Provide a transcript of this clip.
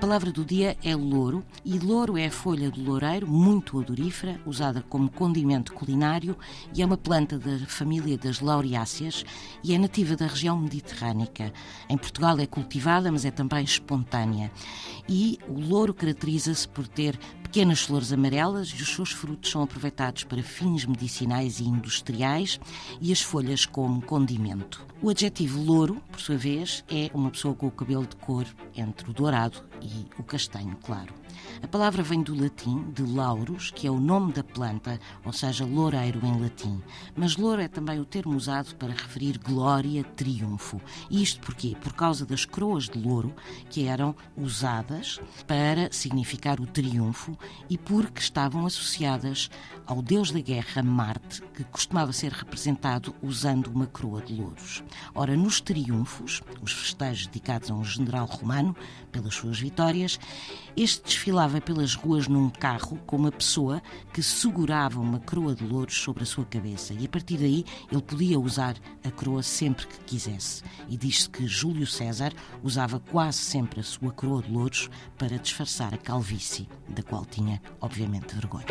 palavra do dia é louro e louro é a folha do loureiro, muito odorífera, usada como condimento culinário e é uma planta da família das laureáceas e é nativa da região mediterrânica. Em Portugal é cultivada, mas é também espontânea. E o louro caracteriza-se por ter pequenas flores amarelas e os seus frutos são aproveitados para fins medicinais e industriais e as folhas como condimento. O adjetivo louro, por sua vez, é uma pessoa com o cabelo de cor entre o dourado e o castanho claro. A palavra vem do latim, de laurus, que é o nome da planta, ou seja, loureiro em latim. Mas louro é também o termo usado para referir glória, triunfo. E isto porquê? Por causa das coroas de louro que eram usadas para significar o triunfo e porque estavam associadas ao deus da guerra, Marte, que costumava ser representado usando uma coroa de louros. Ora, nos triunfos, os festejos dedicados a um general romano pelas suas vitórias, este desfilava pelas ruas num carro com uma pessoa que segurava uma coroa de louros sobre a sua cabeça e a partir daí ele podia usar a coroa sempre que quisesse. E diz-se que Júlio César usava quase sempre a sua coroa de louros para disfarçar a calvície, da qual tinha, obviamente, vergonha.